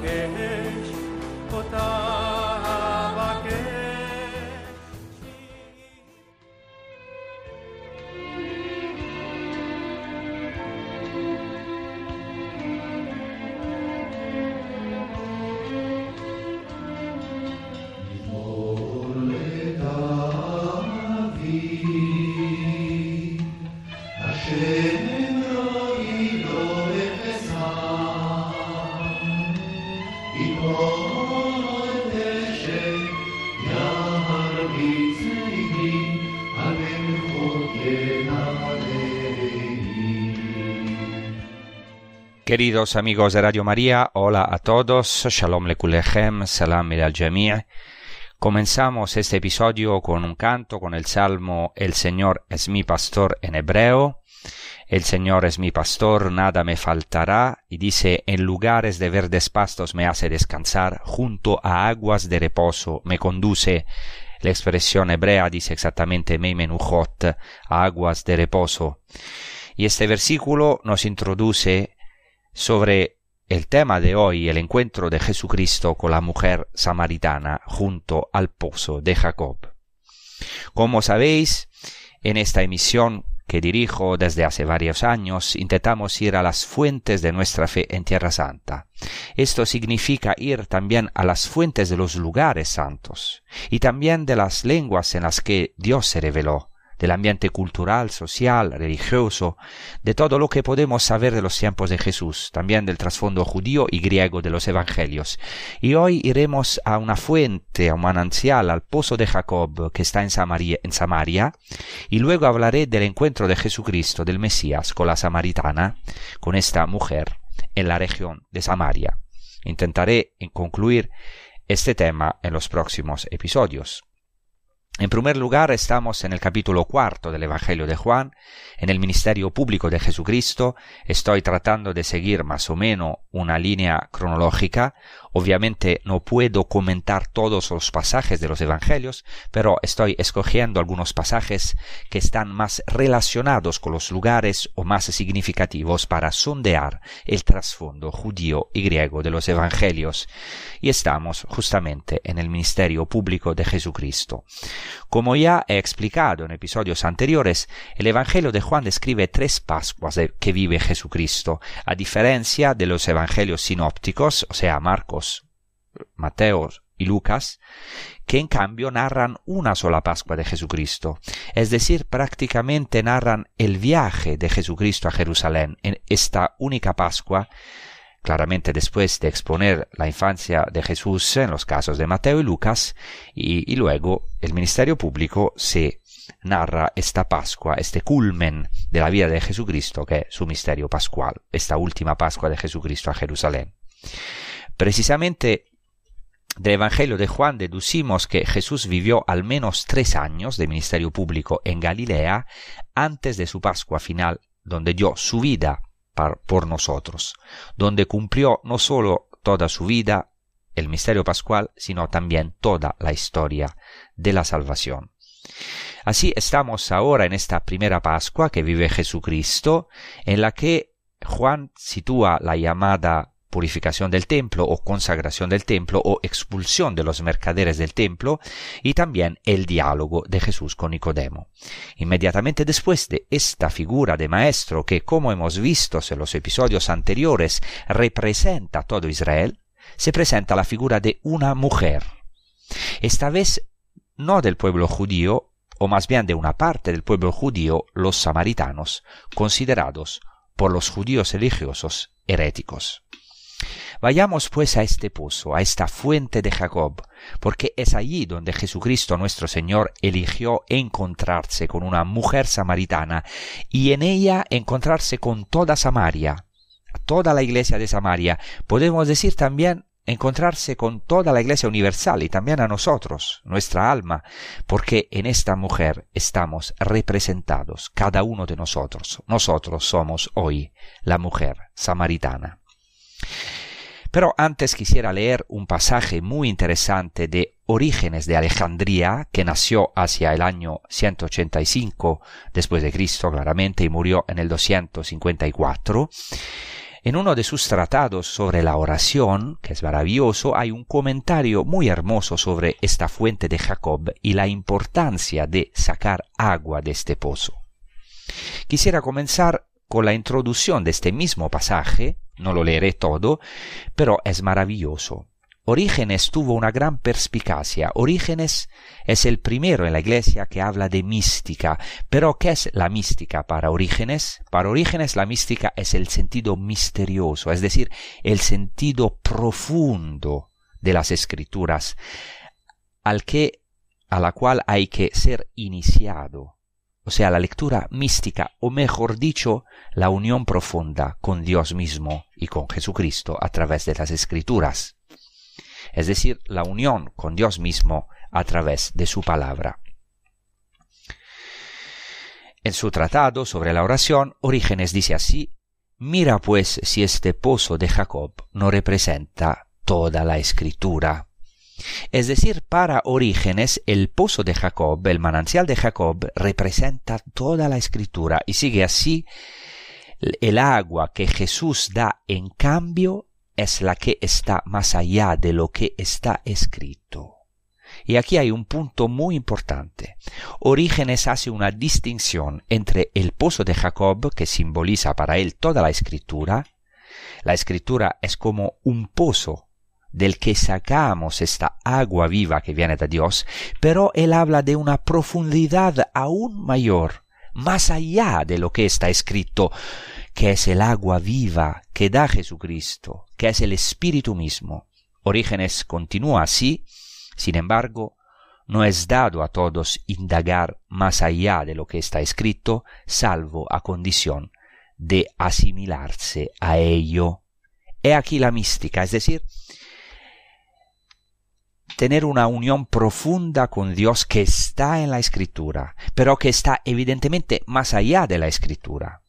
Kesh Otah Queridos amigos de Radio María, hola a todos, Shalom Lekulechem, Salam al Jami'. Comenzamos este episodio con un canto, con el salmo El Señor es mi pastor en hebreo. El Señor es mi pastor, nada me faltará, y dice, en lugares de verdes pastos me hace descansar, junto a aguas de reposo me conduce. La expresión hebrea dice exactamente Meimenuchot, aguas de reposo. Y este versículo nos introduce sobre el tema de hoy, el encuentro de Jesucristo con la mujer samaritana junto al pozo de Jacob. Como sabéis, en esta emisión que dirijo desde hace varios años, intentamos ir a las fuentes de nuestra fe en Tierra Santa. Esto significa ir también a las fuentes de los lugares santos y también de las lenguas en las que Dios se reveló del ambiente cultural, social, religioso, de todo lo que podemos saber de los tiempos de Jesús, también del trasfondo judío y griego de los evangelios. Y hoy iremos a una fuente, a un manancial, al pozo de Jacob que está en Samaria, en Samaria, y luego hablaré del encuentro de Jesucristo, del Mesías, con la samaritana, con esta mujer, en la región de Samaria. Intentaré concluir este tema en los próximos episodios. En primer lugar, estamos en el capítulo cuarto del Evangelio de Juan, en el ministerio público de Jesucristo. Estoy tratando de seguir más o menos una línea cronológica. Obviamente no puedo comentar todos los pasajes de los Evangelios, pero estoy escogiendo algunos pasajes que están más relacionados con los lugares o más significativos para sondear el trasfondo judío y griego de los Evangelios. Y estamos justamente en el ministerio público de Jesucristo. Como ya he explicado en episodios anteriores, el Evangelio de Juan describe tres Pascuas que vive Jesucristo, a diferencia de los Evangelios sinópticos, o sea, Marcos, Mateo y Lucas, que en cambio narran una sola Pascua de Jesucristo, es decir, prácticamente narran el viaje de Jesucristo a Jerusalén en esta única Pascua claramente después de exponer la infancia de Jesús en los casos de Mateo y Lucas, y, luego el ministerio público se narra esta Pascua, este culmen de la vida de Jesucristo, que es su misterio pascual, esta última Pascua de Jesucristo a Jerusalén. Precisamente del Evangelio de Juan deducimos que Jesús vivió al menos tres años de ministerio público en Galilea antes de su Pascua final, donde dio su vida por nosotros, donde cumplió no solo toda su vida, el misterio pascual, sino también toda la historia de la salvación. Así estamos ahora en esta primera Pascua que vive Jesucristo, en la que Juan sitúa la llamada purificación del templo o consagración del templo o expulsión de los mercaderes del templo y también el diálogo de Jesús con Nicodemo. Inmediatamente después de esta figura de maestro que, como hemos visto en los episodios anteriores, representa a todo Israel, se presenta la figura de una mujer. Esta vez no del pueblo judío, o más bien de una parte del pueblo judío, los samaritanos, considerados por los judíos religiosos heréticos. Vayamos pues a este pozo, a esta fuente de Jacob, porque es allí donde Jesucristo nuestro Señor eligió encontrarse con una mujer samaritana y en ella encontrarse con toda Samaria, toda la iglesia de Samaria. Podemos decir también encontrarse con toda la Iglesia Universal y también a nosotros, nuestra alma, porque en esta mujer estamos representados, cada uno de nosotros. Nosotros somos hoy la mujer samaritana. Pero antes quisiera leer un pasaje muy interesante de Orígenes de Alejandría, que nació hacia el año 185 después de Cristo, claramente, y murió en el 254 en uno de sus tratados sobre la oración, que es maravilloso, hay un comentario muy hermoso sobre esta fuente de Jacob y la importancia de sacar agua de este pozo. Quisiera comenzar con la introducción de este mismo pasaje, no lo leeré todo, pero es maravilloso. Orígenes tuvo una gran perspicacia. Orígenes es el primero en la iglesia que habla de mística. Pero ¿qué es la mística para Orígenes? Para Orígenes la mística es el sentido misterioso, es decir, el sentido profundo de las escrituras, al que a la cual hay que ser iniciado. O sea, la lectura mística, o mejor dicho, la unión profunda con Dios mismo y con Jesucristo a través de las escrituras es decir, la unión con Dios mismo a través de su palabra. En su tratado sobre la oración, Orígenes dice así, Mira pues si este pozo de Jacob no representa toda la escritura. Es decir, para Orígenes, el pozo de Jacob, el manantial de Jacob, representa toda la escritura y sigue así, el agua que Jesús da en cambio es la que está más allá de lo que está escrito. Y aquí hay un punto muy importante. Orígenes hace una distinción entre el pozo de Jacob, que simboliza para él toda la escritura. La escritura es como un pozo del que sacamos esta agua viva que viene de Dios, pero él habla de una profundidad aún mayor, más allá de lo que está escrito, que es el agua viva que da Jesucristo, que es el Espíritu mismo. Orígenes continúa así, sin embargo, no es dado a todos indagar más allá de lo que está escrito, salvo a condición de asimilarse a ello. He aquí la mística, es decir, tener una unión profunda con Dios que está en la escritura, pero que está evidentemente más allá de la escritura.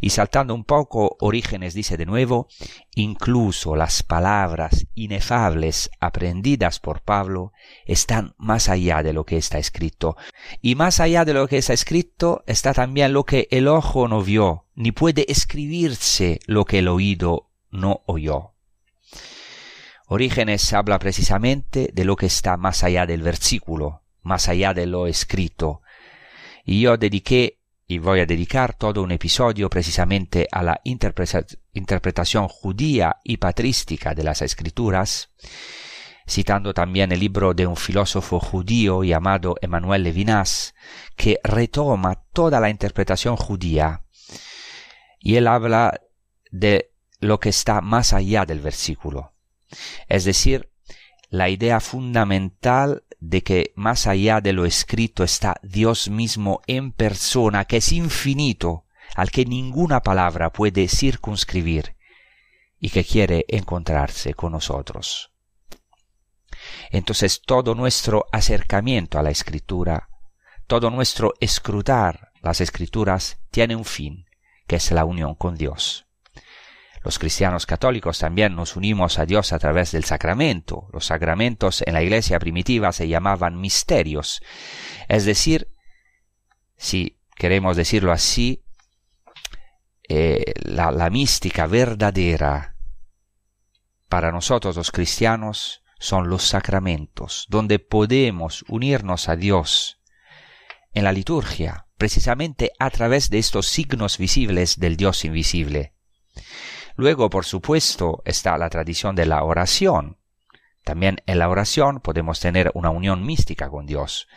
Y saltando un poco, Orígenes dice de nuevo, incluso las palabras inefables aprendidas por Pablo están más allá de lo que está escrito. Y más allá de lo que está escrito está también lo que el ojo no vio, ni puede escribirse lo que el oído no oyó. Orígenes habla precisamente de lo que está más allá del versículo, más allá de lo escrito. Y yo dediqué y voy a dedicar todo un episodio precisamente a la interpretación judía y patrística de las escrituras, citando también el libro de un filósofo judío llamado Emmanuel Levinas, que retoma toda la interpretación judía, y él habla de lo que está más allá del versículo, es decir, la idea fundamental de que más allá de lo escrito está Dios mismo en persona, que es infinito, al que ninguna palabra puede circunscribir, y que quiere encontrarse con nosotros. Entonces todo nuestro acercamiento a la escritura, todo nuestro escrutar las escrituras tiene un fin, que es la unión con Dios. Los cristianos católicos también nos unimos a Dios a través del sacramento. Los sacramentos en la iglesia primitiva se llamaban misterios. Es decir, si queremos decirlo así, eh, la, la mística verdadera para nosotros los cristianos son los sacramentos, donde podemos unirnos a Dios en la liturgia, precisamente a través de estos signos visibles del Dios invisible. Luego, por supuesto, está la tradición de la oración, También en la oración podemos tener una unión mística con Dios.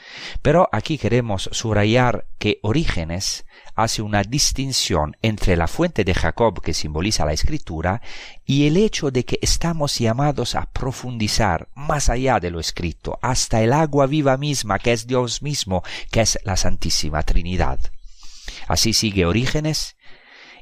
Pero aquí queremos subrayar que Orígenes hace una distinción entre la fuente de Jacob que simboliza la escritura y el hecho de que estamos llamados a profundizar más allá de lo escrito, hasta el agua viva misma que es Dios mismo, que es la Santísima Trinidad. Así sigue Orígenes,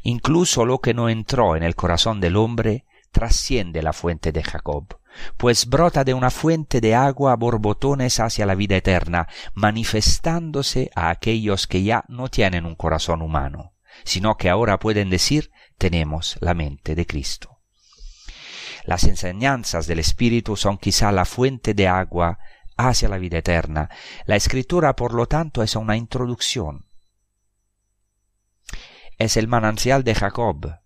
incluso lo que no entró en el corazón del hombre trasciende la fuente de Jacob pues brota de una fuente de agua a borbotones hacia la vida eterna, manifestándose a aquellos que ya no tienen un corazón humano, sino que ahora pueden decir tenemos la mente de Cristo. Las enseñanzas del Espíritu son quizá la fuente de agua hacia la vida eterna. La escritura, por lo tanto, es una introducción. Es el manantial de Jacob,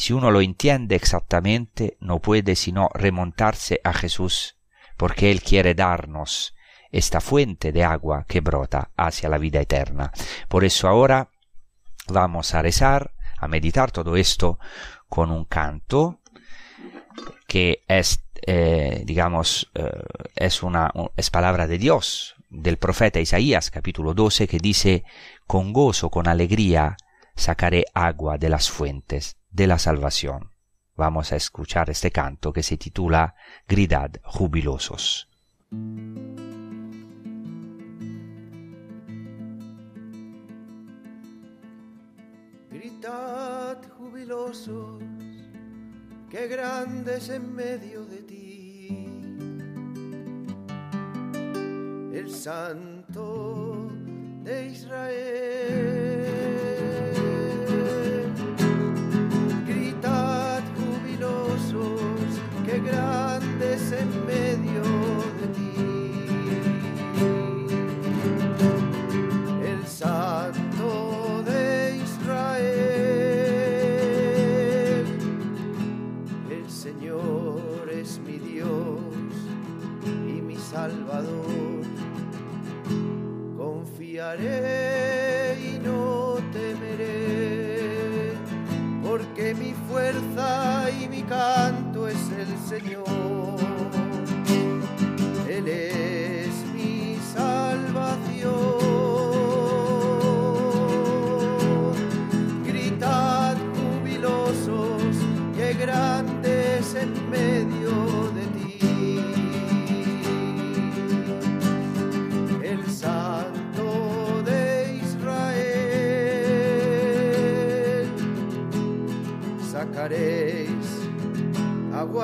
si uno lo entiende exactamente, no puede sino remontarse a Jesús, porque Él quiere darnos esta fuente de agua que brota hacia la vida eterna. Por eso ahora vamos a rezar, a meditar todo esto con un canto que es, eh, digamos, eh, es una es palabra de Dios, del profeta Isaías, capítulo 12, que dice, con gozo, con alegría, sacaré agua de las fuentes de la salvación. Vamos a escuchar este canto que se titula Gridad jubilosos. Gritad jubilosos, qué grandes en medio de ti. El Santo de Israel. Grandes en medio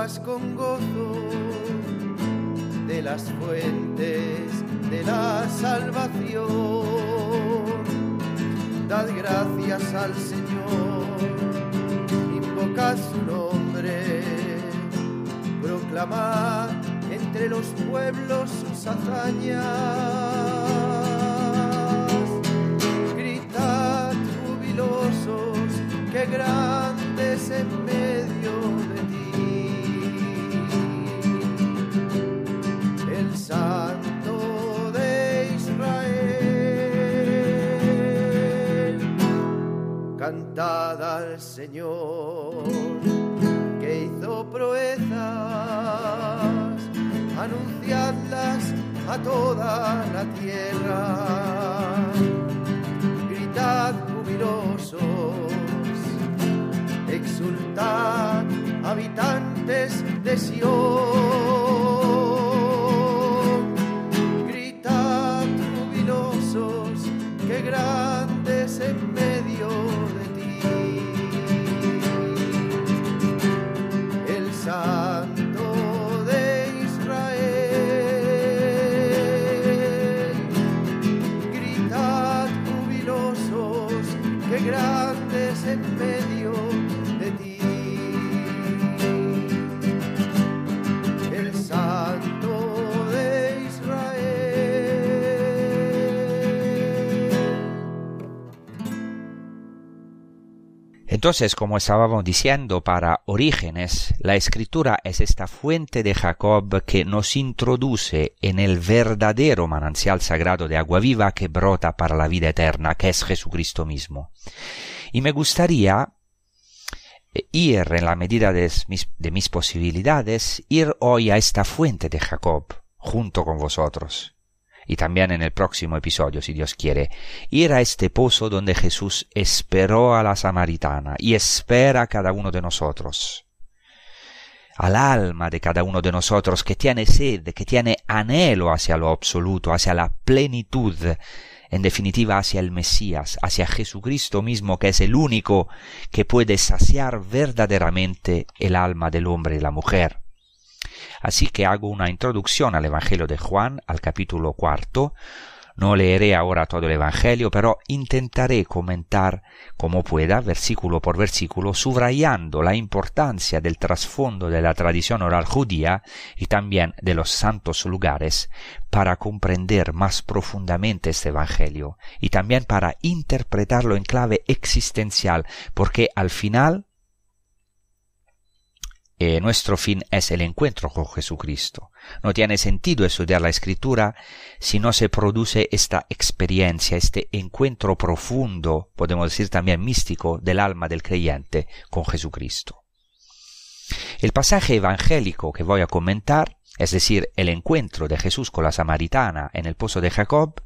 con gozo de las fuentes de la salvación. Dad gracias al Señor, invocad su nombre, proclamad entre los pueblos sus hazañas. Gritad jubilosos, que grandes en medio de cantad al Señor que hizo proezas, anunciadlas a toda la tierra, gritad jubilosos, exultad habitantes de Sion Entonces, como estábamos diciendo, para Orígenes, la escritura es esta fuente de Jacob que nos introduce en el verdadero manancial sagrado de agua viva que brota para la vida eterna, que es Jesucristo mismo. Y me gustaría ir en la medida de mis, de mis posibilidades, ir hoy a esta fuente de Jacob, junto con vosotros. Y también en el próximo episodio, si Dios quiere, ir a este pozo donde Jesús esperó a la samaritana y espera a cada uno de nosotros al alma de cada uno de nosotros que tiene sed, que tiene anhelo hacia lo absoluto, hacia la plenitud, en definitiva hacia el Mesías, hacia Jesucristo mismo, que es el único que puede saciar verdaderamente el alma del hombre y la mujer. Así que hago una introducción al Evangelio de Juan, al capítulo cuarto, no leeré ahora todo el Evangelio, pero intentaré comentar como pueda, versículo por versículo, subrayando la importancia del trasfondo de la tradición oral judía y también de los santos lugares para comprender más profundamente este Evangelio y también para interpretarlo en clave existencial, porque al final eh, nuestro fin es el encuentro con Jesucristo. No tiene sentido estudiar la escritura si no se produce esta experiencia, este encuentro profundo, podemos decir también místico, del alma del creyente con Jesucristo. El pasaje evangélico que voy a comentar, es decir, el encuentro de Jesús con la samaritana en el pozo de Jacob,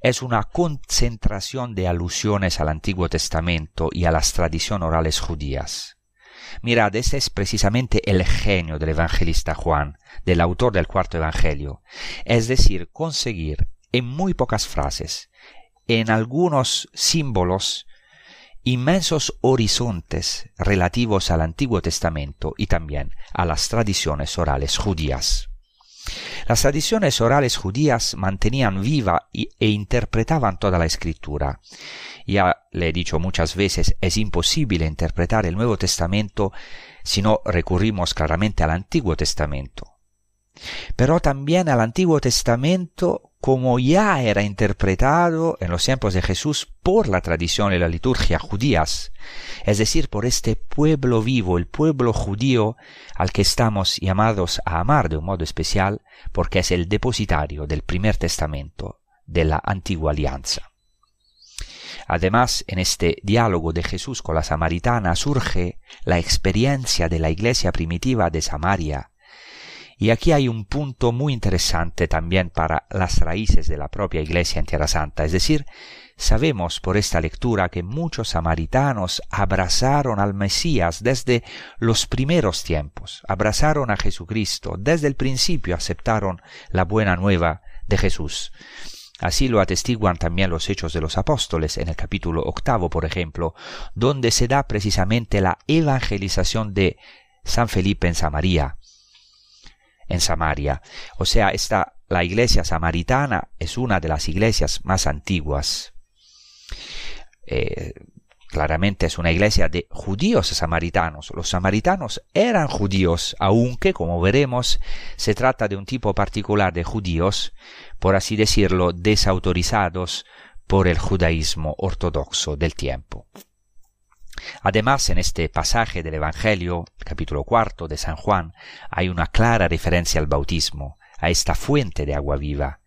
es una concentración de alusiones al Antiguo Testamento y a las tradiciones orales judías. Mirad, ese es precisamente el genio del evangelista Juan, del autor del cuarto evangelio, es decir, conseguir en muy pocas frases, en algunos símbolos, inmensos horizontes relativos al Antiguo Testamento y también a las tradiciones orales judías. Las tradiciones orales judías mantenían viva e interpretaban toda la escritura. Ya le he dicho muchas veces, es imposible interpretar el Nuevo Testamento si no recurrimos claramente al Antiguo Testamento. Pero también al Antiguo Testamento como ya era interpretado en los tiempos de Jesús por la tradición y la liturgia judías, es decir, por este pueblo vivo, el pueblo judío al que estamos llamados a amar de un modo especial, porque es el depositario del primer testamento de la antigua alianza. Además, en este diálogo de Jesús con la samaritana surge la experiencia de la iglesia primitiva de Samaria, y aquí hay un punto muy interesante también para las raíces de la propia Iglesia en Tierra Santa, es decir, sabemos por esta lectura que muchos samaritanos abrazaron al Mesías desde los primeros tiempos, abrazaron a Jesucristo, desde el principio aceptaron la buena nueva de Jesús. Así lo atestiguan también los hechos de los apóstoles en el capítulo octavo, por ejemplo, donde se da precisamente la evangelización de San Felipe en Samaria, en Samaria. O sea, esta, la iglesia samaritana es una de las iglesias más antiguas. Eh, claramente es una iglesia de judíos samaritanos. Los samaritanos eran judíos, aunque, como veremos, se trata de un tipo particular de judíos, por así decirlo, desautorizados por el judaísmo ortodoxo del tiempo. Además, en este pasaje del Evangelio, capítulo cuarto de San Juan, hay una clara referencia al bautismo, a esta fuente de agua viva,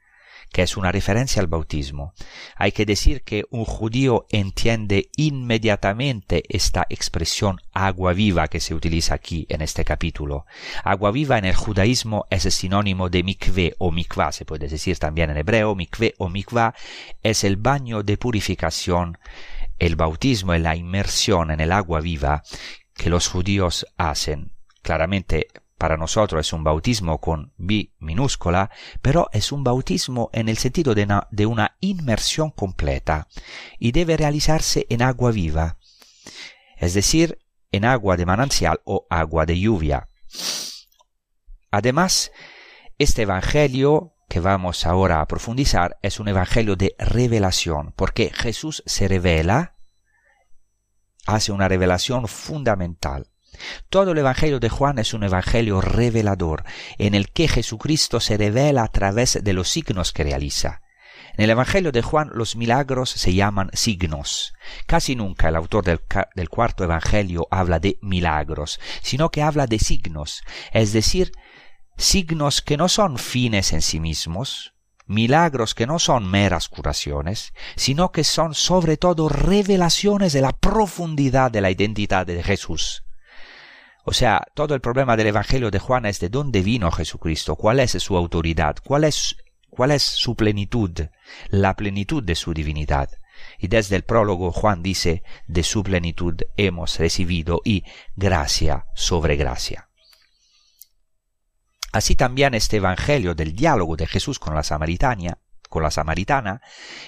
que es una referencia al bautismo. Hay que decir que un judío entiende inmediatamente esta expresión agua viva que se utiliza aquí en este capítulo. Agua viva en el judaísmo es sinónimo de mikve o mikvah, se puede decir también en hebreo, mikve o mikvah es el baño de purificación el bautismo es la inmersión en el agua viva que los judíos hacen. Claramente para nosotros es un bautismo con B minúscula, pero es un bautismo en el sentido de una, de una inmersión completa y debe realizarse en agua viva, es decir, en agua de manantial o agua de lluvia. Además, este Evangelio que vamos ahora a profundizar es un evangelio de revelación, porque Jesús se revela, hace una revelación fundamental. Todo el Evangelio de Juan es un Evangelio revelador, en el que Jesucristo se revela a través de los signos que realiza. En el Evangelio de Juan los milagros se llaman signos. Casi nunca el autor del, del, cuarto Evangelio habla de milagros, sino que habla de signos, es decir, signos que no son fines en sí mismos, milagros que no son meras curaciones, sino que son sobre todo revelaciones de la profundidad de la identidad de Jesús. O sea, todo el problema del Evangelio de Juan es de dónde vino Jesucristo, cuál es su autoridad, cuál es, cuál es su plenitud, la plenitud de su divinidad. Y desde el prólogo Juan dice, de su plenitud hemos recibido y gracia sobre gracia. Así también este evangelio del diálogo de Jesús con la samaritana, con la samaritana,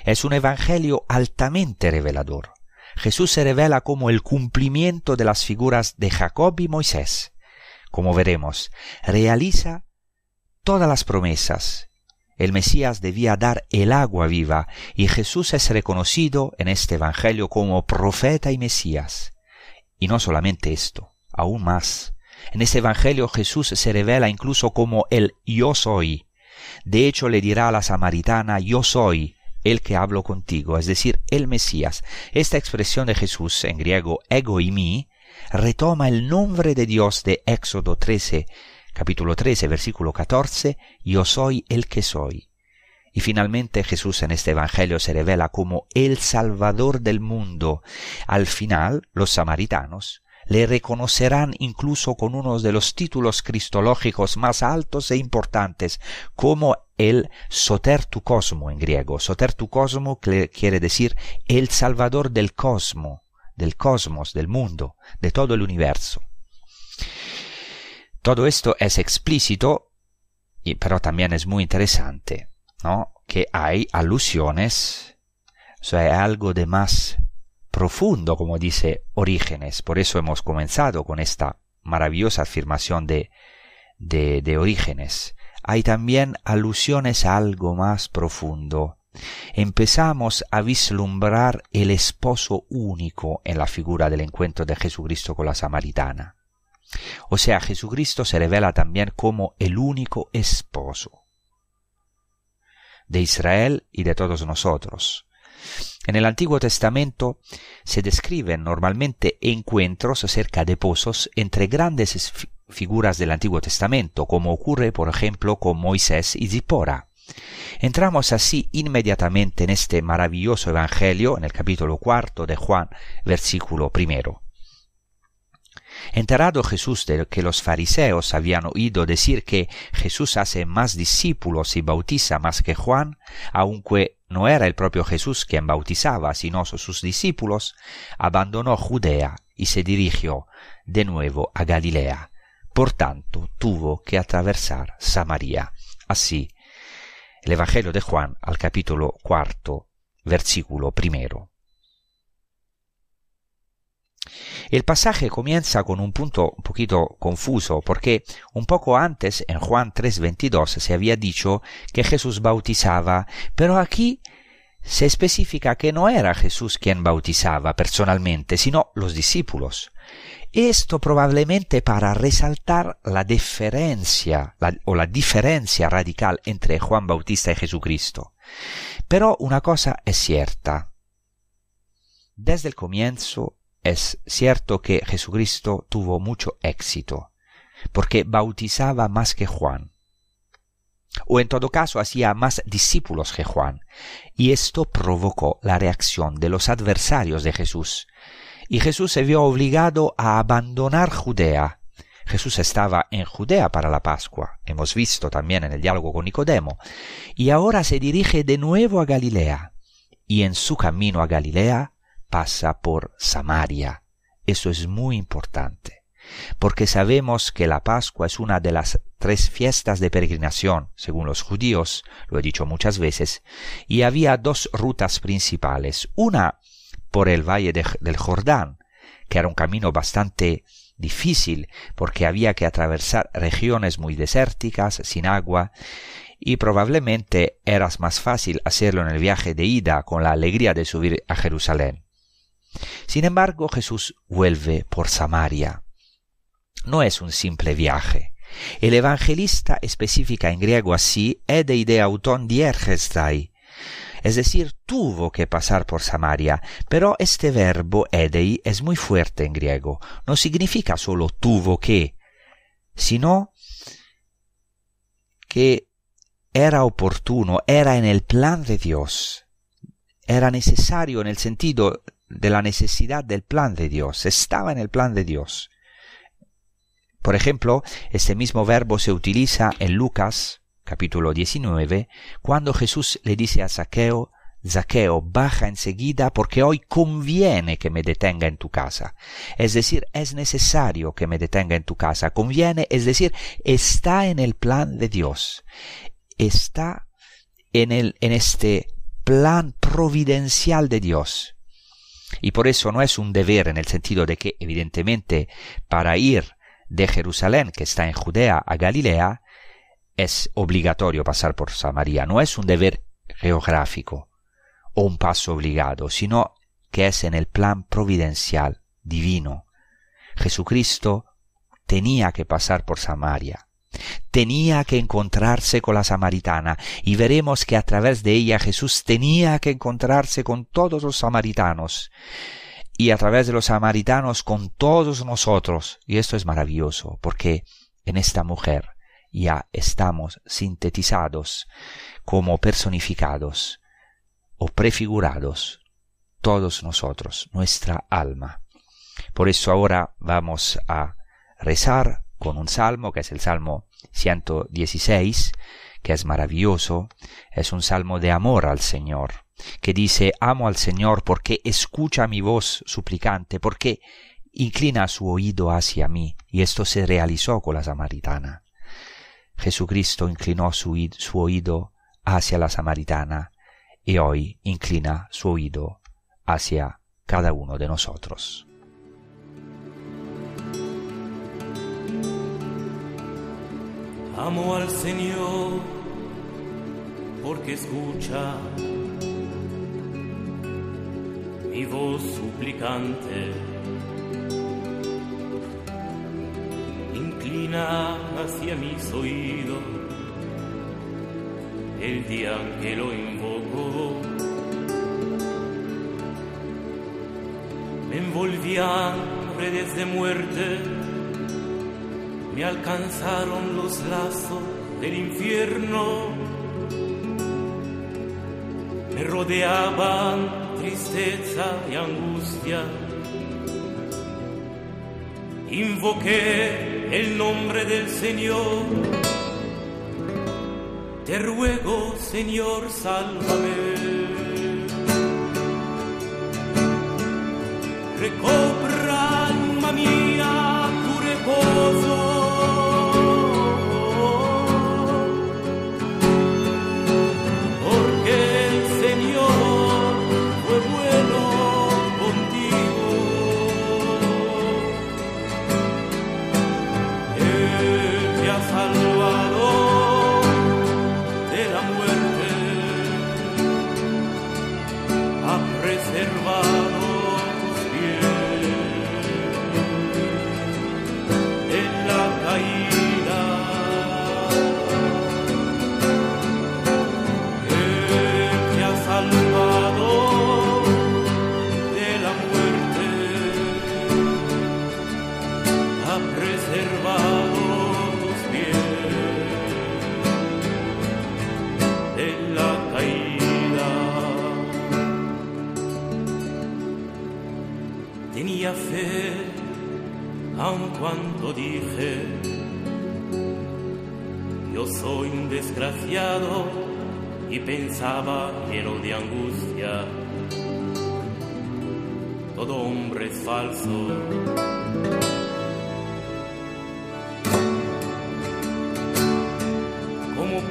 es un evangelio altamente revelador. Jesús se revela como el cumplimiento de las figuras de Jacob y Moisés. Como veremos, realiza todas las promesas. El Mesías debía dar el agua viva y Jesús es reconocido en este Evangelio como profeta y Mesías. Y no solamente esto, aún más. En este Evangelio Jesús se revela incluso como el yo soy. De hecho le dirá a la samaritana yo soy el que hablo contigo, es decir, el Mesías. Esta expresión de Jesús en griego ego y mi retoma el nombre de Dios de Éxodo 13, capítulo 13, versículo 14, yo soy el que soy. Y finalmente Jesús en este Evangelio se revela como el Salvador del mundo. Al final, los samaritanos le reconocerán incluso con uno de los títulos cristológicos más altos e importantes, como el Soter tu cosmo en griego. Soter tu cosmo quiere decir el Salvador del cosmo, del cosmos, del mundo, de todo el universo. Todo esto es explícito, pero también es muy interesante, ¿no? Que hay alusiones, o hay algo de más profundo, como dice Orígenes. Por eso hemos comenzado con esta maravillosa afirmación de, de, de Orígenes. Hay también alusiones a algo más profundo. Empezamos a vislumbrar el esposo único en la figura del encuentro de Jesucristo con la samaritana. O sea, Jesucristo se revela también como el único esposo de Israel y de todos nosotros. En el Antiguo Testamento se describen normalmente encuentros cerca de pozos entre grandes figuras del Antiguo Testamento, como ocurre por ejemplo con Moisés y Zipora. Entramos así inmediatamente en este maravilloso Evangelio, en el capítulo cuarto de Juan, versículo primero. Enterado Jesús de que los fariseos habían oído decir que Jesús hace más discípulos y bautiza más que Juan, aunque no era el propio Jesús quien bautizaba, sino sus discípulos, abandonó Judea y se dirigió de nuevo a Galilea. Por tanto, tuvo que atravesar Samaria. Así, el Evangelio de Juan al capítulo cuarto, versículo primero. El pasaje comienza con un punto un poquito confuso, porque un poco antes, en Juan 3:22, se había dicho que Jesús bautizaba, pero aquí se especifica que no era Jesús quien bautizaba personalmente, sino los discípulos. Esto probablemente para resaltar la diferencia o la diferencia radical entre Juan Bautista y Jesucristo. Pero una cosa es cierta. Desde el comienzo es cierto que Jesucristo tuvo mucho éxito, porque bautizaba más que Juan, o en todo caso hacía más discípulos que Juan, y esto provocó la reacción de los adversarios de Jesús, y Jesús se vio obligado a abandonar Judea. Jesús estaba en Judea para la Pascua, hemos visto también en el diálogo con Nicodemo, y ahora se dirige de nuevo a Galilea, y en su camino a Galilea pasa por Samaria. Eso es muy importante, porque sabemos que la Pascua es una de las tres fiestas de peregrinación, según los judíos, lo he dicho muchas veces, y había dos rutas principales, una por el valle del Jordán, que era un camino bastante difícil porque había que atravesar regiones muy desérticas, sin agua, y probablemente era más fácil hacerlo en el viaje de ida con la alegría de subir a Jerusalén. Sin embargo, Jesús vuelve por Samaria. No es un simple viaje. El evangelista especifica en griego así ede auton diergestai, es decir, tuvo que pasar por Samaria, pero este verbo edei es muy fuerte en griego, no significa solo tuvo que, sino que era oportuno, era en el plan de Dios, era necesario en el sentido de la necesidad del plan de Dios, estaba en el plan de Dios. Por ejemplo, este mismo verbo se utiliza en Lucas capítulo 19, cuando Jesús le dice a Zaqueo, Zaqueo, baja enseguida porque hoy conviene que me detenga en tu casa. Es decir, es necesario que me detenga en tu casa. Conviene, es decir, está en el plan de Dios. Está en, el, en este plan providencial de Dios. Y por eso no es un deber en el sentido de que, evidentemente, para ir de Jerusalén, que está en Judea, a Galilea, es obligatorio pasar por Samaria. No es un deber geográfico o un paso obligado, sino que es en el plan providencial, divino. Jesucristo tenía que pasar por Samaria, tenía que encontrarse con la samaritana, y veremos que a través de ella Jesús tenía que encontrarse con todos los samaritanos, y a través de los samaritanos con todos nosotros. Y esto es maravilloso, porque en esta mujer ya estamos sintetizados como personificados o prefigurados todos nosotros, nuestra alma. Por eso ahora vamos a rezar con un salmo, que es el Salmo 116, que es maravilloso, es un salmo de amor al Señor, que dice, amo al Señor porque escucha mi voz suplicante, porque inclina su oído hacia mí, y esto se realizó con la samaritana. Jesucristo inclinó su, su oído hacia la samaritana, y hoy inclina su oído hacia cada uno de nosotros. Amo al Señor porque escucha mi voz suplicante. Inclina hacia mis oídos el día que lo invoco. Me envolvían redes de muerte, me alcanzaron los lazos del infierno, me rodeaban tristeza y angustia. Invoqué el nombre del Señor te ruego, Señor, sálvame. Recobra, alma mía, tu reposo.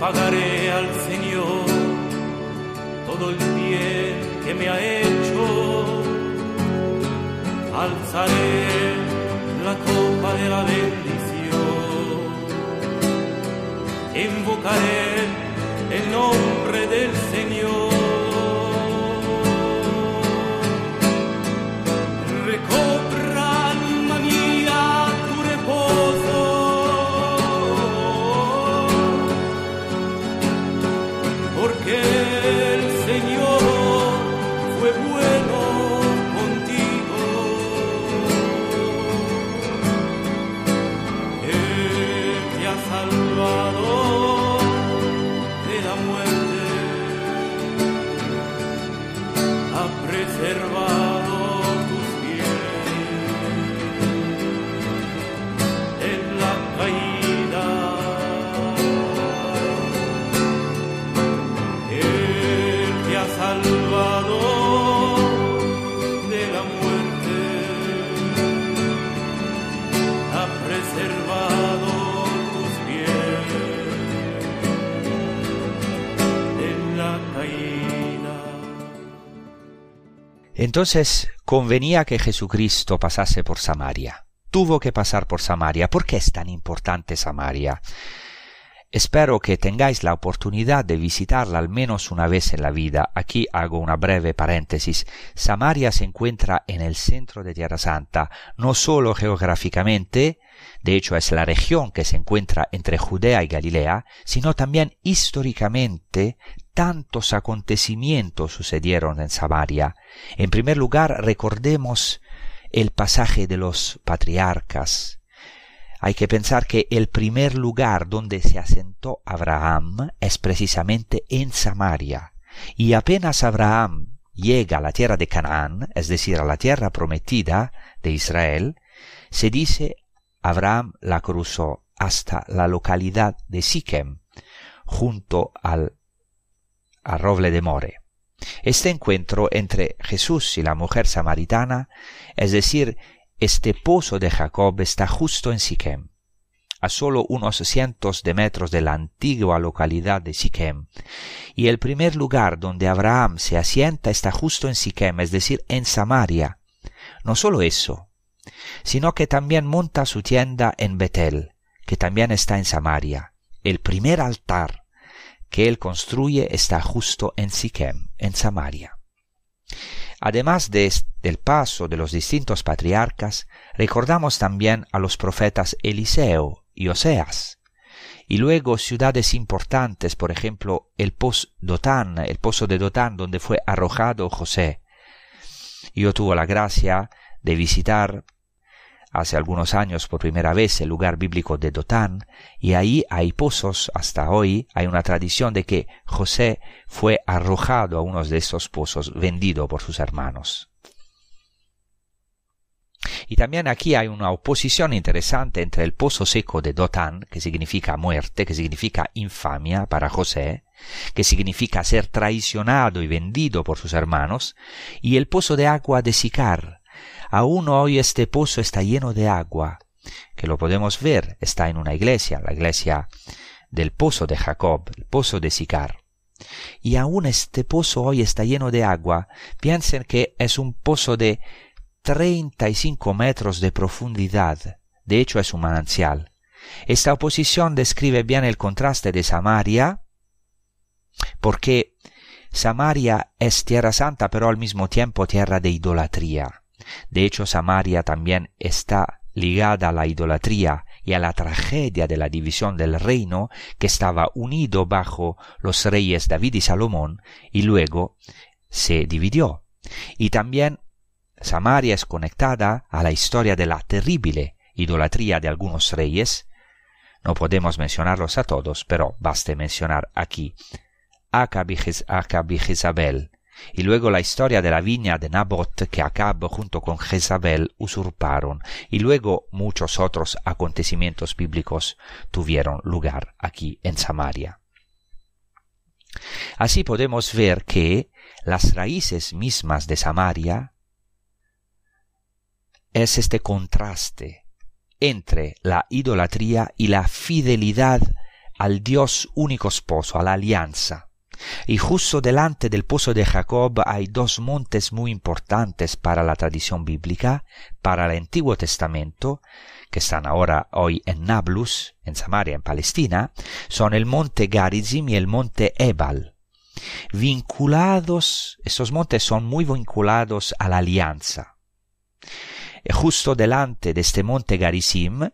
Pagaré al Señor todo el bien que me ha hecho? Alzaré la copa de la bendición, invocaré el nombre Entonces convenía que Jesucristo pasase por Samaria. Tuvo que pasar por Samaria. ¿Por qué es tan importante Samaria? Espero que tengáis la oportunidad de visitarla al menos una vez en la vida. Aquí hago una breve paréntesis. Samaria se encuentra en el centro de Tierra Santa, no solo geográficamente, de hecho es la región que se encuentra entre Judea y Galilea, sino también históricamente tantos acontecimientos sucedieron en Samaria. En primer lugar, recordemos el pasaje de los patriarcas, hay que pensar que el primer lugar donde se asentó Abraham es precisamente en Samaria. Y apenas Abraham llega a la tierra de Canaán, es decir, a la tierra prometida de Israel, se dice Abraham la cruzó hasta la localidad de Siquem, junto al arroble de More. Este encuentro entre Jesús y la mujer samaritana, es decir, este pozo de Jacob está justo en Siquem, a solo unos cientos de metros de la antigua localidad de Siquem, y el primer lugar donde Abraham se asienta está justo en Siquem, es decir, en Samaria. No solo eso, sino que también monta su tienda en Betel, que también está en Samaria. El primer altar que él construye está justo en Siquem, en Samaria. Además del paso de los distintos patriarcas, recordamos también a los profetas Eliseo y Oseas, y luego ciudades importantes, por ejemplo, el pozo Dotán, el pozo de Dotán donde fue arrojado José. Yo tuve la gracia de visitar hace algunos años por primera vez el lugar bíblico de Dotán, y ahí hay pozos, hasta hoy hay una tradición de que José fue arrojado a uno de estos pozos, vendido por sus hermanos. Y también aquí hay una oposición interesante entre el pozo seco de Dotán, que significa muerte, que significa infamia para José, que significa ser traicionado y vendido por sus hermanos, y el pozo de agua de Sicar, Aún hoy este pozo está lleno de agua, que lo podemos ver, está en una iglesia, la iglesia del pozo de Jacob, el pozo de Sicar. Y aún este pozo hoy está lleno de agua. Piensen que es un pozo de 35 metros de profundidad. De hecho es un manantial. Esta oposición describe bien el contraste de Samaria, porque Samaria es tierra santa, pero al mismo tiempo tierra de idolatría. De hecho, Samaria también está ligada a la idolatría y a la tragedia de la división del reino que estaba unido bajo los reyes David y Salomón y luego se dividió. Y también Samaria es conectada a la historia de la terrible idolatría de algunos reyes. No podemos mencionarlos a todos, pero baste mencionar aquí Acab y y luego la historia de la viña de Nabot que Acab junto con Jezabel usurparon, y luego muchos otros acontecimientos bíblicos tuvieron lugar aquí en Samaria. Así podemos ver que las raíces mismas de Samaria es este contraste entre la idolatría y la fidelidad al Dios único esposo, a la alianza. Y justo delante del pozo de Jacob hay dos montes muy importantes para la tradición bíblica, para el Antiguo Testamento, que están ahora hoy en Nablus, en Samaria, en Palestina, son el monte Garizim y el monte Ebal. Vinculados, estos montes son muy vinculados a la alianza. Y justo delante de este monte Garizim,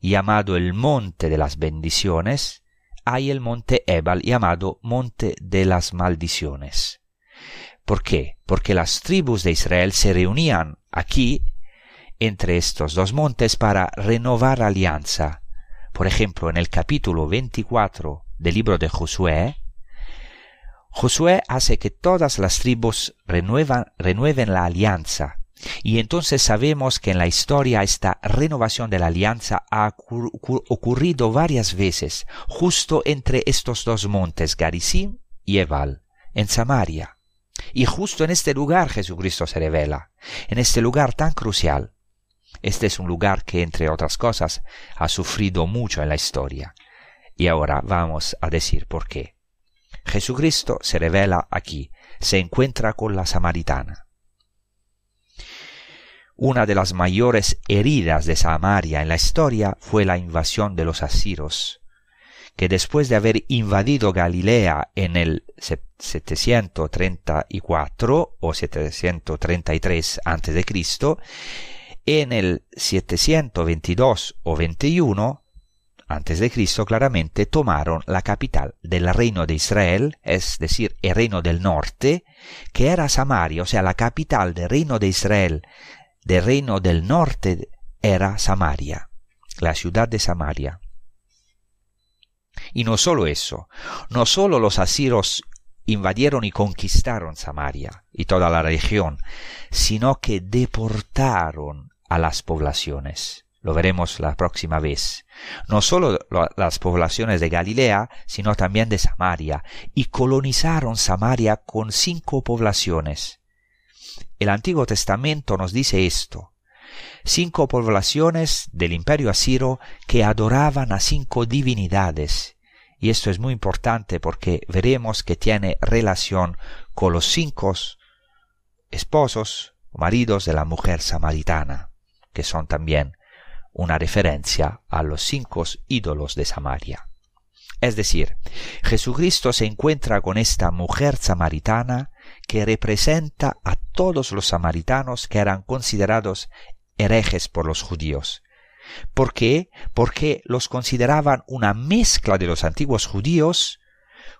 llamado el monte de las bendiciones, hay el monte Ebal llamado monte de las maldiciones. ¿Por qué? Porque las tribus de Israel se reunían aquí entre estos dos montes para renovar alianza. Por ejemplo, en el capítulo 24 del libro de Josué, Josué hace que todas las tribus renueven la alianza y entonces sabemos que en la historia esta renovación de la alianza ha ocurrido varias veces, justo entre estos dos montes, Garizim y Ebal, en Samaria. Y justo en este lugar Jesucristo se revela, en este lugar tan crucial. Este es un lugar que, entre otras cosas, ha sufrido mucho en la historia. Y ahora vamos a decir por qué. Jesucristo se revela aquí, se encuentra con la samaritana. Una de las mayores heridas de Samaria en la historia fue la invasión de los asiros, que después de haber invadido Galilea en el 734 o 733 a.C., en el 722 o 21 antes de Cristo claramente tomaron la capital del reino de Israel, es decir, el reino del norte, que era Samaria, o sea, la capital del reino de Israel, del reino del norte era Samaria, la ciudad de Samaria. Y no solo eso, no solo los asiros invadieron y conquistaron Samaria y toda la región, sino que deportaron a las poblaciones lo veremos la próxima vez. No solo las poblaciones de Galilea, sino también de Samaria, y colonizaron Samaria con cinco poblaciones. El Antiguo Testamento nos dice esto. Cinco poblaciones del imperio asiro que adoraban a cinco divinidades. Y esto es muy importante porque veremos que tiene relación con los cinco esposos o maridos de la mujer samaritana, que son también una referencia a los cinco ídolos de Samaria. Es decir, Jesucristo se encuentra con esta mujer samaritana que representa a todos los samaritanos que eran considerados herejes por los judíos. ¿Por qué? Porque los consideraban una mezcla de los antiguos judíos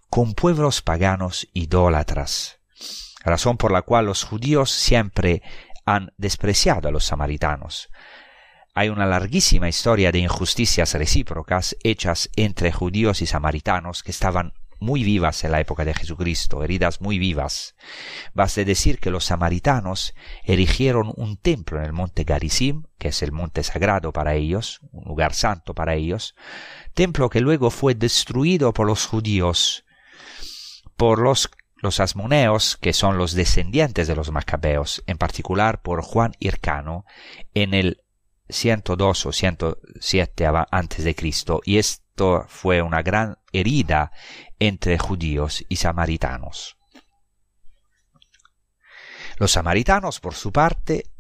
con pueblos paganos idólatras, razón por la cual los judíos siempre han despreciado a los samaritanos, hay una larguísima historia de injusticias recíprocas hechas entre judíos y samaritanos que estaban muy vivas en la época de Jesucristo, heridas muy vivas. Baste decir que los samaritanos erigieron un templo en el monte Garizim, que es el monte sagrado para ellos, un lugar santo para ellos, templo que luego fue destruido por los judíos, por los los asmoneos, que son los descendientes de los macabeos, en particular por Juan Hircano, en el 102 o 107 antes de Cristo y esto fue una gran herida entre judíos y samaritanos. Los samaritanos, por su parte,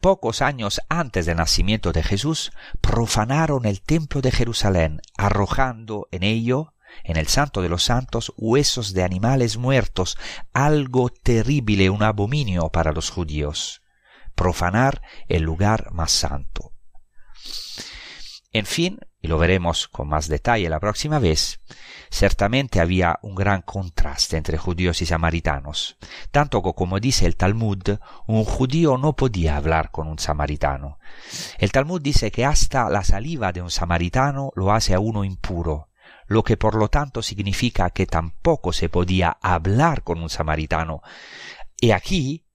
pocos años antes del nacimiento de Jesús, profanaron el templo de Jerusalén, arrojando en ello, en el santo de los santos, huesos de animales muertos, algo terrible, un abominio para los judíos. Profanar el lugar más santo. En fin, y lo veremos con más detalle la próxima vez, ciertamente había un gran contraste entre judíos y samaritanos, tanto que como dice el Talmud, un judío no podía hablar con un samaritano. El Talmud dice que hasta la saliva de un samaritano lo hace a uno impuro, lo que por lo tanto significa que tampoco se podía hablar con un samaritano. Y aquí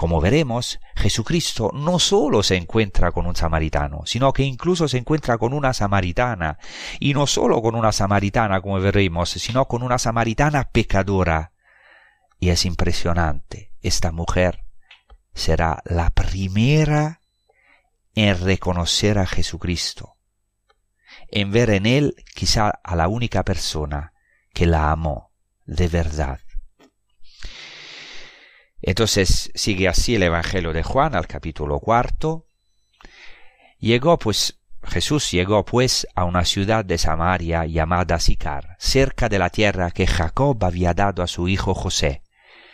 como veremos, Jesucristo no solo se encuentra con un samaritano, sino que incluso se encuentra con una samaritana, y no solo con una samaritana, como veremos, sino con una samaritana pecadora. Y es impresionante, esta mujer será la primera en reconocer a Jesucristo, en ver en él quizá a la única persona que la amó de verdad. Entonces sigue así el Evangelio de Juan al capítulo cuarto. Llegó pues Jesús llegó pues a una ciudad de Samaria llamada Sicar, cerca de la tierra que Jacob había dado a su hijo José.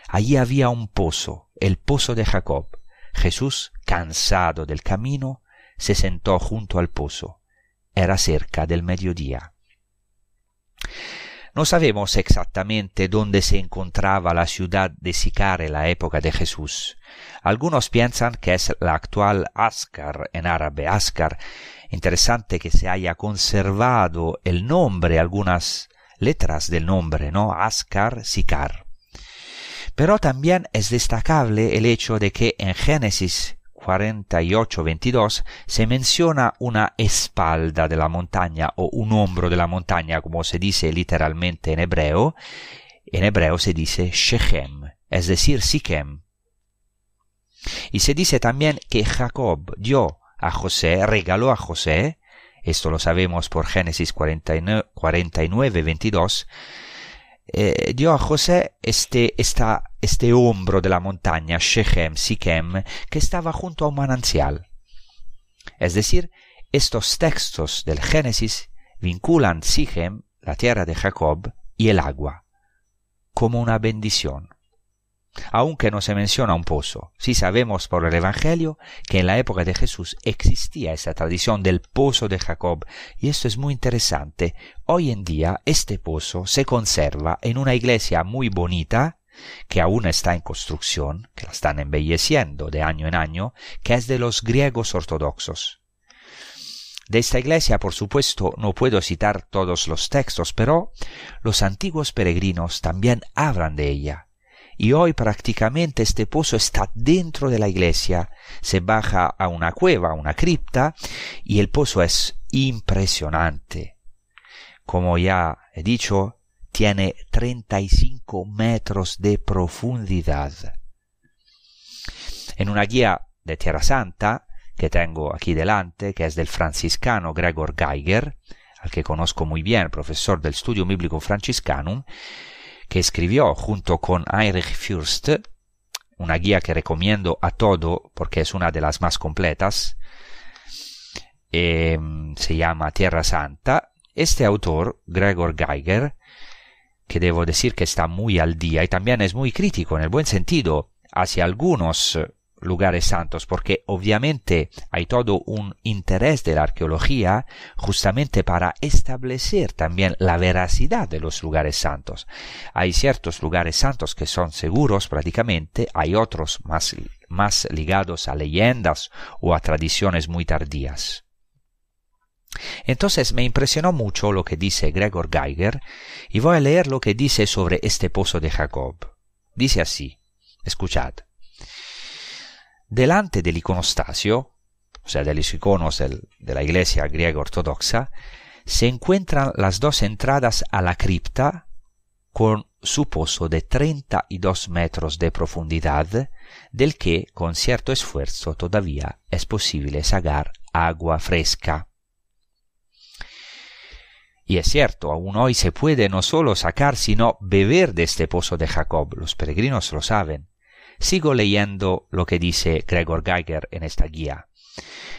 Allí había un pozo, el pozo de Jacob. Jesús, cansado del camino, se sentó junto al pozo. Era cerca del mediodía. No sabemos exactamente dónde se encontraba la ciudad de Sicar en la época de Jesús. Algunos piensan que es la actual Ascar en árabe. Ascar, interesante que se haya conservado el nombre, algunas letras del nombre, ¿no? Ascar, Sicar. Pero también es destacable el hecho de que en Génesis 48-22 se menciona una espalda de la montaña o un hombro de la montaña, como se dice literalmente en hebreo. En hebreo se dice Shechem, es decir, Siquem. Y se dice también que Jacob dio a José, regaló a José, esto lo sabemos por Génesis 49, 22, eh, dio a José este, este hombro de la montaña, Shechem, Siquem, que estaba junto a un manantial. Es decir, estos textos del Génesis vinculan Sichem, la tierra de Jacob, y el agua, como una bendición. Aunque no se menciona un pozo, sí sabemos por el Evangelio que en la época de Jesús existía esa tradición del pozo de Jacob, y esto es muy interesante. Hoy en día este pozo se conserva en una iglesia muy bonita, que aún está en construcción, que la están embelleciendo de año en año, que es de los griegos ortodoxos. De esta iglesia, por supuesto, no puedo citar todos los textos, pero los antiguos peregrinos también hablan de ella. Y hoy prácticamente este pozo está dentro de la iglesia. Se baja a una cueva, a una cripta, y el pozo es impresionante. Como ya he dicho, tiene 35 metros de profundidad. En una guía de Tierra Santa que tengo aquí delante, que es del franciscano Gregor Geiger, al que conozco muy bien, profesor del Studio Bíblico Franciscanum, que escribió junto con Heinrich Fürst, una guía que recomiendo a todo porque es una de las más completas, eh, se llama Tierra Santa. Este autor, Gregor Geiger, que debo decir que está muy al día y también es muy crítico en el buen sentido hacia algunos lugares santos, porque obviamente hay todo un interés de la arqueología justamente para establecer también la veracidad de los lugares santos. Hay ciertos lugares santos que son seguros prácticamente, hay otros más, más ligados a leyendas o a tradiciones muy tardías. Entonces me impresionó mucho lo que dice Gregor Geiger y voy a leer lo que dice sobre este pozo de Jacob. Dice así, escuchad. Delante del iconostasio, o sea, de los iconos de la iglesia griega ortodoxa, se encuentran las dos entradas a la cripta con su pozo de 32 metros de profundidad, del que con cierto esfuerzo todavía es posible sacar agua fresca. Y es cierto, aún hoy se puede no solo sacar, sino beber de este pozo de Jacob. Los peregrinos lo saben. Sigo leyendo lo que dice Gregor Geiger en esta guía.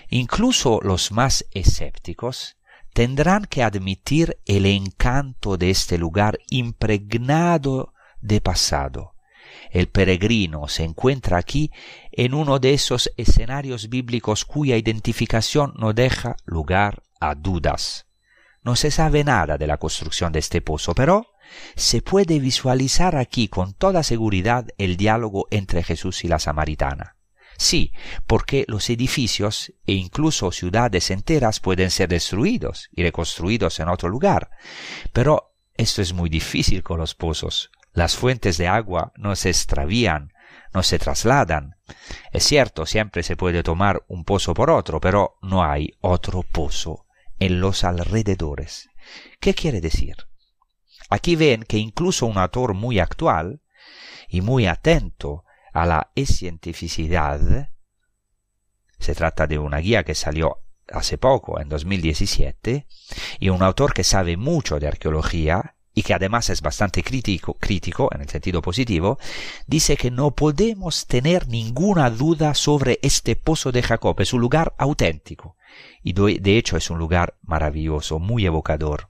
Incluso los más escépticos tendrán que admitir el encanto de este lugar impregnado de pasado. El peregrino se encuentra aquí en uno de esos escenarios bíblicos cuya identificación no deja lugar a dudas. No se sabe nada de la construcción de este pozo, pero se puede visualizar aquí con toda seguridad el diálogo entre Jesús y la samaritana. Sí, porque los edificios e incluso ciudades enteras pueden ser destruidos y reconstruidos en otro lugar. Pero esto es muy difícil con los pozos. Las fuentes de agua no se extravían, no se trasladan. Es cierto, siempre se puede tomar un pozo por otro, pero no hay otro pozo en los alrededores. ¿Qué quiere decir? Aquí ven que incluso un autor muy actual y muy atento a la cientificidad, se trata de una guía que salió hace poco, en 2017, y un autor que sabe mucho de arqueología y que además es bastante crítico, crítico en el sentido positivo, dice que no podemos tener ninguna duda sobre este pozo de Jacob, es un lugar auténtico y de hecho es un lugar maravilloso, muy evocador.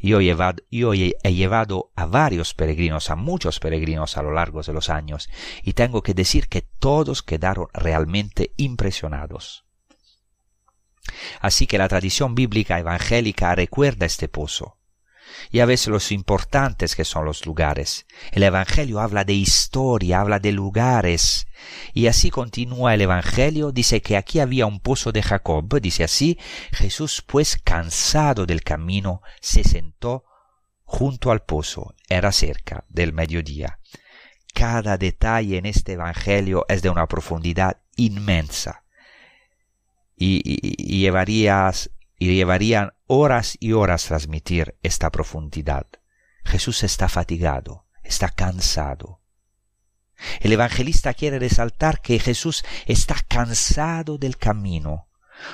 Yo he, llevado, yo he llevado a varios peregrinos, a muchos peregrinos a lo largo de los años, y tengo que decir que todos quedaron realmente impresionados. Así que la tradición bíblica evangélica recuerda este pozo, y a veces los importantes que son los lugares. El Evangelio habla de historia, habla de lugares. Y así continúa el Evangelio, dice que aquí había un pozo de Jacob, dice así, Jesús pues cansado del camino se sentó junto al pozo, era cerca del mediodía. Cada detalle en este Evangelio es de una profundidad inmensa. Y, y, llevarías y llevarían horas y horas transmitir esta profundidad. Jesús está fatigado, está cansado. El evangelista quiere resaltar que Jesús está cansado del camino,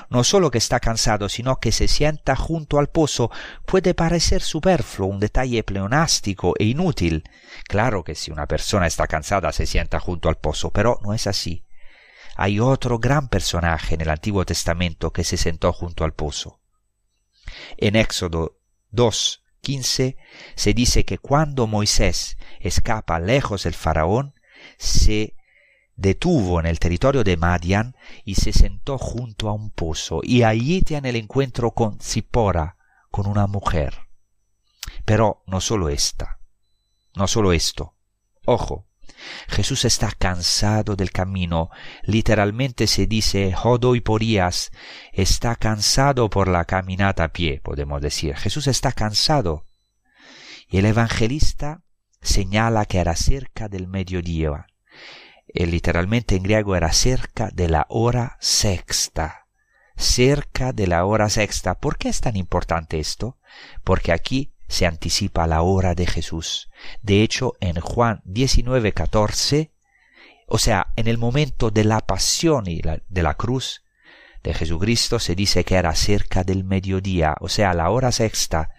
no solo que está cansado, sino que se sienta junto al pozo, puede parecer superfluo, un detalle pleonástico e inútil. Claro que si una persona está cansada se sienta junto al pozo, pero no es así. Hay otro gran personaje en el Antiguo Testamento que se sentó junto al pozo. En Éxodo 2, 15 se dice que cuando Moisés escapa lejos del faraón, se detuvo en el territorio de Madian y se sentó junto a un pozo y allí tiene el encuentro con Zipora, con una mujer. Pero no solo esta, no solo esto. Ojo, Jesús está cansado del camino. Literalmente se dice y porías, está cansado por la caminata a pie, podemos decir. Jesús está cansado. Y el evangelista señala que era cerca del mediodía. Eh, literalmente en griego era cerca de la hora sexta. Cerca de la hora sexta. ¿Por qué es tan importante esto? Porque aquí se anticipa la hora de Jesús. De hecho, en Juan 19, 14, o sea, en el momento de la pasión y de la cruz de Jesucristo se dice que era cerca del mediodía, o sea, la hora sexta,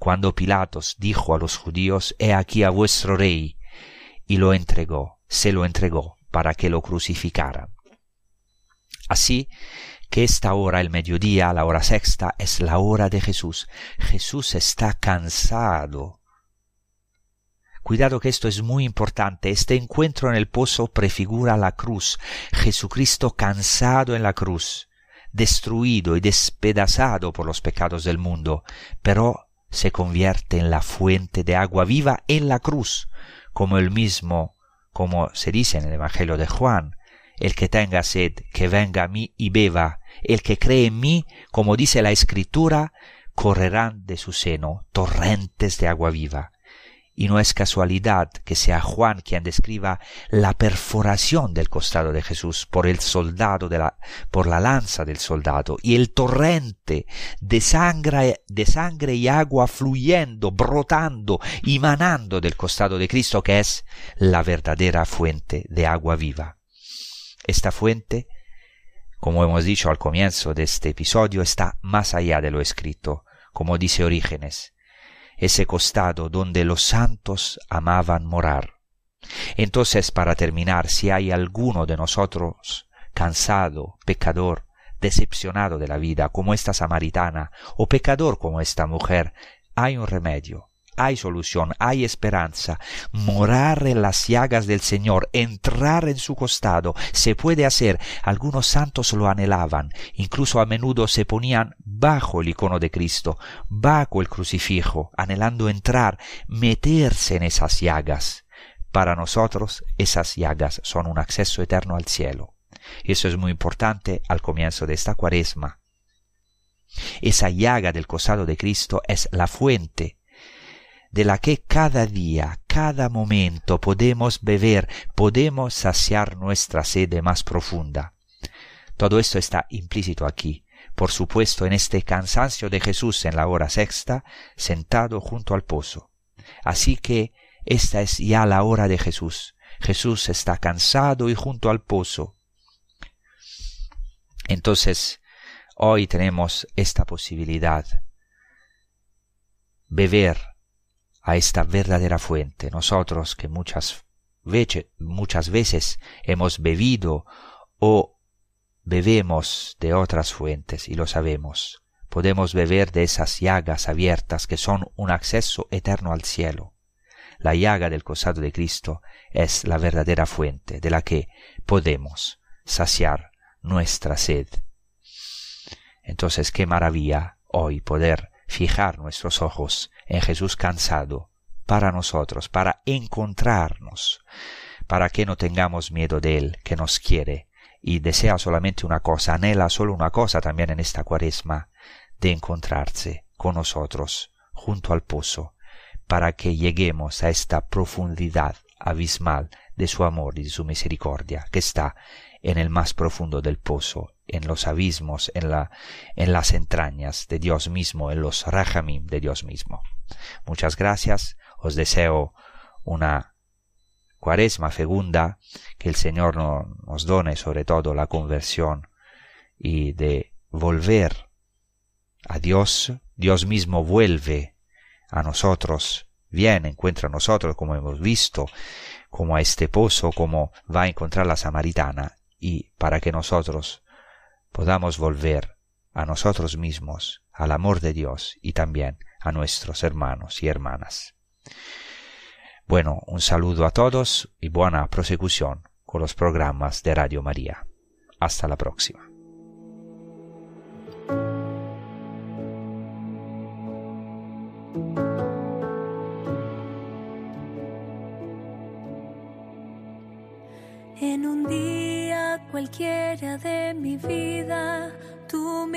cuando Pilatos dijo a los judíos, He aquí a vuestro rey, y lo entregó, se lo entregó para que lo crucificaran. Así que esta hora, el mediodía, la hora sexta, es la hora de Jesús. Jesús está cansado. Cuidado que esto es muy importante. Este encuentro en el pozo prefigura la cruz. Jesucristo cansado en la cruz, destruido y despedazado por los pecados del mundo, pero se convierte en la fuente de agua viva en la cruz, como el mismo, como se dice en el Evangelio de Juan, el que tenga sed, que venga a mí y beba. El que cree en mí, como dice la Escritura, correrán de su seno torrentes de agua viva. Y no es casualidad que sea Juan quien describa la perforación del costado de Jesús por el soldado de la, por la lanza del soldado y el torrente de sangre, de sangre y agua fluyendo, brotando y del costado de Cristo que es la verdadera fuente de agua viva. Esta fuente como hemos dicho al comienzo de este episodio, está más allá de lo escrito, como dice Orígenes, ese costado donde los santos amaban morar. Entonces, para terminar, si hay alguno de nosotros cansado, pecador, decepcionado de la vida, como esta samaritana, o pecador como esta mujer, hay un remedio, hay solución, hay esperanza. Morar en las llagas del Señor, entrar en su costado, se puede hacer. Algunos santos lo anhelaban, incluso a menudo se ponían bajo el icono de Cristo, bajo el crucifijo, anhelando entrar, meterse en esas llagas. Para nosotros esas llagas son un acceso eterno al cielo. Eso es muy importante al comienzo de esta cuaresma. Esa llaga del costado de Cristo es la fuente de la que cada día, cada momento podemos beber, podemos saciar nuestra sede más profunda. Todo esto está implícito aquí, por supuesto en este cansancio de Jesús en la hora sexta, sentado junto al pozo. Así que esta es ya la hora de Jesús. Jesús está cansado y junto al pozo. Entonces, hoy tenemos esta posibilidad. Beber a esta verdadera fuente. Nosotros que muchas, veces, muchas veces hemos bebido o bebemos de otras fuentes y lo sabemos. Podemos beber de esas llagas abiertas que son un acceso eterno al cielo. La llaga del costado de Cristo es la verdadera fuente de la que podemos saciar nuestra sed. Entonces, qué maravilla hoy poder fijar nuestros ojos en Jesús cansado para nosotros, para encontrarnos, para que no tengamos miedo de Él, que nos quiere y desea solamente una cosa, anhela solo una cosa también en esta cuaresma, de encontrarse con nosotros junto al pozo, para que lleguemos a esta profundidad abismal de su amor y de su misericordia, que está en el más profundo del pozo, en los abismos, en, la, en las entrañas de Dios mismo, en los rajamim de Dios mismo. Muchas gracias, os deseo una cuaresma fecunda, que el Señor nos done sobre todo la conversión y de volver a Dios, Dios mismo vuelve a nosotros, viene, encuentra a nosotros, como hemos visto, como a este pozo, como va a encontrar la samaritana, y para que nosotros podamos volver a nosotros mismos, al amor de Dios y también a nuestros hermanos y hermanas. Bueno, un saludo a todos y buena prosecución con los programas de Radio María. Hasta la próxima.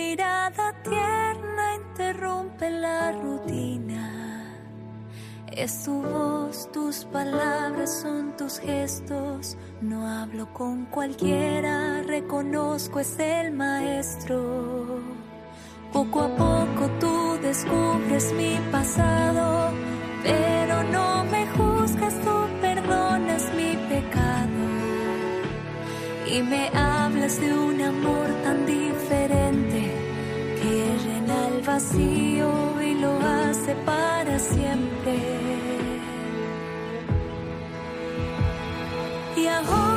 Mirada tierna interrumpe la rutina. Es tu voz, tus palabras son tus gestos. No hablo con cualquiera, reconozco es el maestro. Poco a poco tú descubres mi pasado, pero no me juzgas, tú perdonas mi pecado. Y me hablas de un amor tan diferente vacío y lo hace para siempre. Y ahora